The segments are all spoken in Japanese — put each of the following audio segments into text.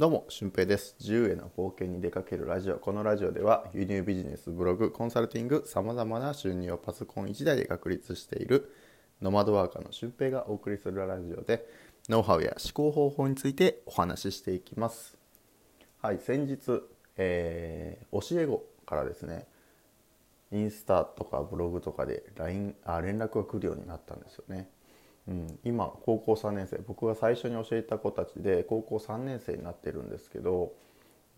どうも、俊平です。自由への冒険に出かけるラジオ。このラジオでは、輸入ビジネス、ブログ、コンサルティング、様々な収入をパソコン1台で確立しているノマドワーカーの俊平がお送りするラジオで、ノウハウや思考方法についてお話ししていきます。はい、先日、えー、教え子からですね、インスタとかブログとかで LINE あ連絡が来るようになったんですよね。うん、今高校3年生。僕が最初に教えた子たちで高校3年生になってるんですけど、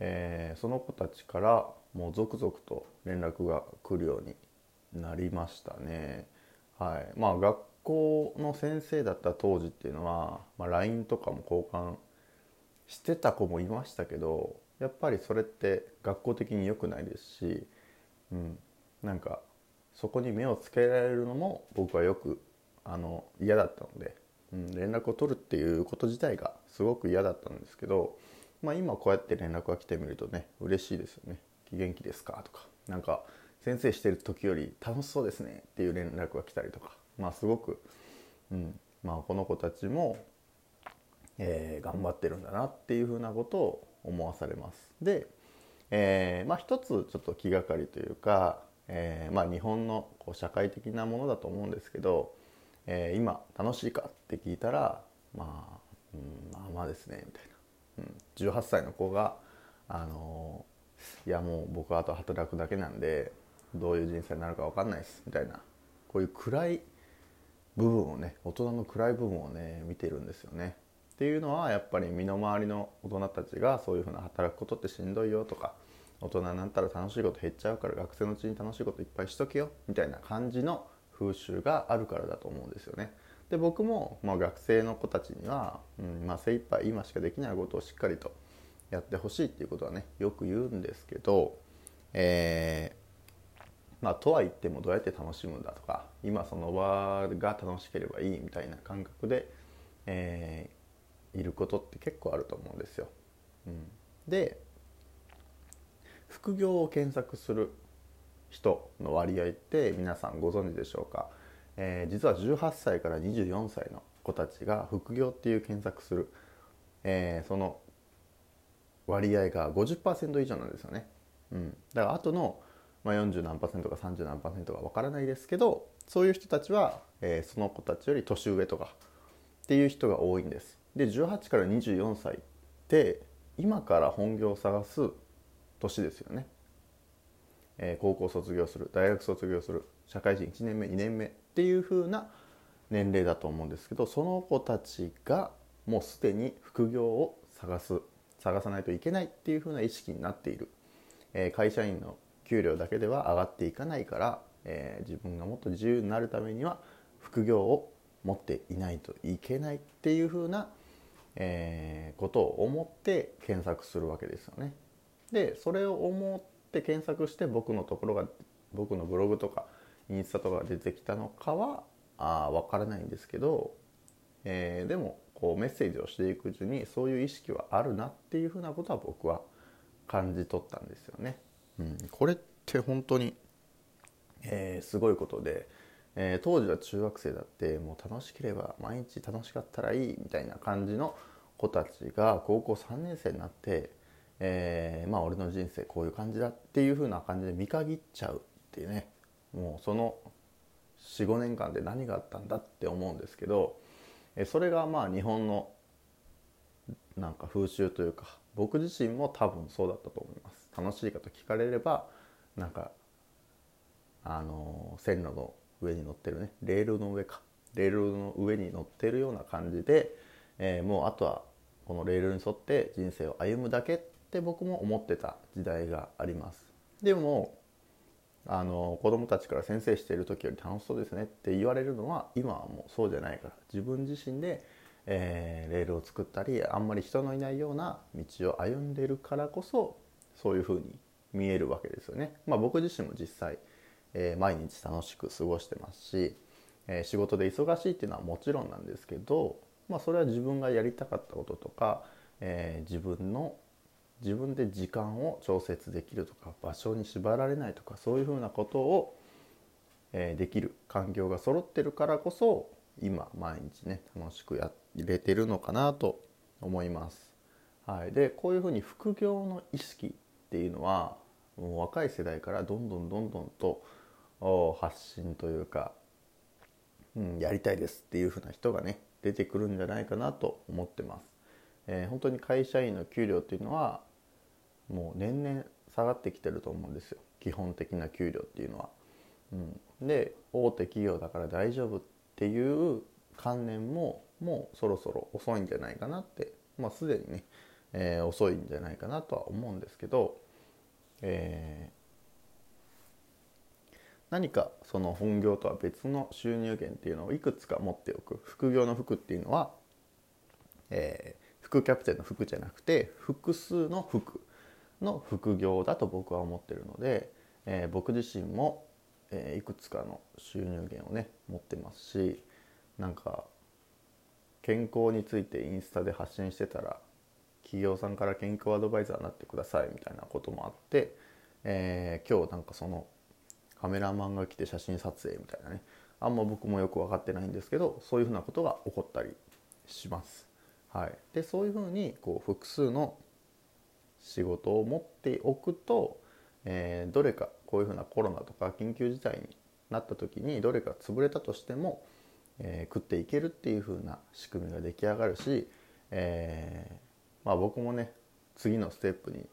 えー、その子たちからもう続々と連絡が来るようになりましたね。はい。まあ、学校の先生だった当時っていうのは、まあ、LINE とかも交換してた子もいましたけどやっぱりそれって学校的に良くないですし、うん、なんかそこに目をつけられるのも僕はよくあの嫌だったので、うん、連絡を取るっていうこと自体がすごく嫌だったんですけど、まあ、今こうやって連絡が来てみるとね嬉しいですよね「元気ですか?」とかなんか先生してる時より楽しそうですねっていう連絡が来たりとかまあすごく、うんまあ、この子たちも、えー、頑張ってるんだなっていうふうなことを思わされます。で、えー、まあ一つちょっと気がかりというか、えー、まあ日本のこう社会的なものだと思うんですけどえー、今楽しいかって聞いたらまあ、うん、まあまあですねみたいな、うん、18歳の子があのー、いやもう僕はあと働くだけなんでどういう人生になるか分かんないですみたいな。こういう暗い部分をね大人の暗い部分をね見てるんですよね。っていうのはやっぱり身の回りの大人たちがそういうふうな働くことってしんどいよとか大人になったら楽しいこと減っちゃうから学生のうちに楽しいこといっぱいしとけよみたいな感じの風習があるからだと思うんですよね。で僕も、まあ、学生の子たちには、うんまあ、精一杯今しかできないことをしっかりとやってほしいっていうことはねよく言うんですけど、えー、まあとは言ってもどうやって楽しむんだとか今その場が楽しければいいみたいな感覚で、えー、いることって結構あると思うんですよ。うん、で副業を検索する人の割合って皆さんご存知でしょうか、えー、実は18歳から24歳の子たちが副業っていう検索する、えー、その割合が50%以上なんですよね、うん、だからあとの、まあ、40何パーセントか30何パーセントかわからないですけどそういう人たちは、えー、その子たちより年上とかっていう人が多いんです。で18から24歳って今から本業を探す年ですよね。え、高校卒業する大学卒業する社会人1年目2年目っていう風な年齢だと思うんですけどその子たちがもうすでに副業を探す探さないといけないっていう風な意識になっている、え、会社員の給料だけでは上がっていかないから、え、自分がもっと自由になるためには副業を持っていないといけないっていう風な、え、ことを思って検索するわけですよね。でそれを思っって検索して僕のところが僕のブログとかインスタとかが出てきたのかはあ分からないんですけど、えー、でもこうメッセージをしていくうちにそういう意識はあるなっていうふうなことは僕は感じ取ったんですよね。うん、これって本当に、えー、すごいことで、えー、当時は中学生だってもう楽しければ毎日楽しかったらいいみたいな感じの子たちが高校3年生になってえー、まあ俺の人生こういう感じだっていう風な感じで見限っちゃうっていうね。もうその45年間で何があったんだって思うんですけどそれがまあ日本のなんか風習というか僕自身も多分そうだったと思います。楽しいかと聞かれればなんかあの線路の上に乗ってるね。レールの上か。レールの上に乗ってるような感じで、えー、もうあとはこのレールに沿って人生を歩むだけって僕も思ってた時代がありますでもあの子供たちから先生している時より楽しそうですねって言われるのは今はもうそうじゃないから自分自身で、えー、レールを作ったりあんまり人のいないような道を歩んでるからこそそういうふうに見えるわけですよね。まあ、僕自身も実際、えー、毎日楽しく過ごしてますし、えー、仕事で忙しいっていうのはもちろんなんですけど、まあ、それは自分がやりたかったこととか、え自分の自分で時間を調節できるとか場所に縛られないとかそういうふうなことを、えー、できる環境が揃ってるからこそ今毎日ね楽しくやれてるのかなと思います。はい、でこういうふうに副業の意識っていうのはもう若い世代からどんどんどんどんと発信というか、うん、やりたいですっていうふうな人がね出てくるんじゃないかなと思ってます。えー、本当に会社員の給料っていうのはもう年々下がってきてると思うんですよ。基本的な給料っていうのは。うん、で大手企業だから大丈夫っていう観念ももうそろそろ遅いんじゃないかなって。まあすでにね、えー、遅いんじゃないかなとは思うんですけど、えー、何かその本業とは別の収入源っていうのをいくつか持っておく。副業の服っていうのは、えー、副キャプテンの服じゃなくて複数の服。の副業だと僕は思ってるので、えー、僕自身も、えー、いくつかの収入源をね持ってますしなんか健康についてインスタで発信してたら企業さんから健康アドバイザーになってくださいみたいなこともあって、えー、今日なんかそのカメラマンが来て写真撮影みたいなねあんま僕もよく分かってないんですけどそういうふうなことが起こったりします。はい、でそういうふうにこう複数の仕事を持っておくと、えー、どれかこういうふうなコロナとか緊急事態になった時にどれか潰れたとしても、えー、食っていけるっていうふうな仕組みが出来上がるし、えー、まあ、僕もね次のステップに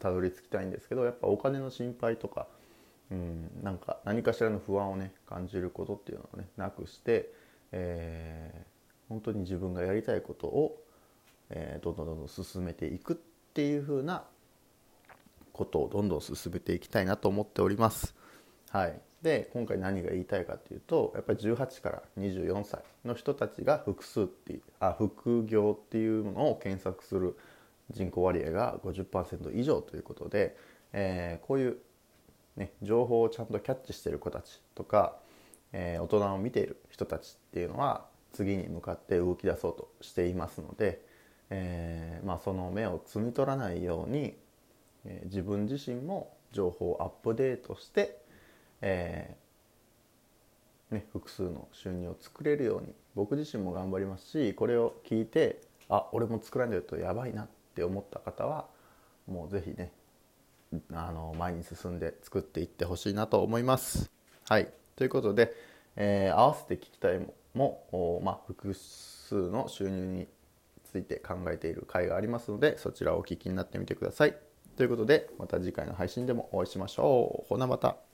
たどり着きたいんですけどやっぱお金の心配とか、うん、なんか何かしらの不安をね感じることっていうのをねなくして、えー、本当に自分がやりたいことを、えー、どんどんどんどん進めていくっっていうふうなことをどんどん進めていきたいなと思っております。はい、で今回何が言いたいかっていうとやっぱり18から24歳の人たちが複数っていうあ副業っていうものを検索する人口割合が50%以上ということで、えー、こういう、ね、情報をちゃんとキャッチしてる子たちとか、えー、大人を見ている人たちっていうのは次に向かって動き出そうとしていますので、えー、まあ、その目を摘み取らないように、え自分自身も情報をアップデートしてえー、ね、複数の収入を作れるように僕自身も頑張りますしこれを聞いてあ俺も作らないとやばいなって思った方はもう是非ねあの前に進んで作っていってほしいなと思います。はいということで、えー、合わせて聞きたいもも、まあ、複数の収入について考えている回がありますのでそちらをお聞きになってみてください。ということでまた次回の配信でもお会いしましょう。ほなまた。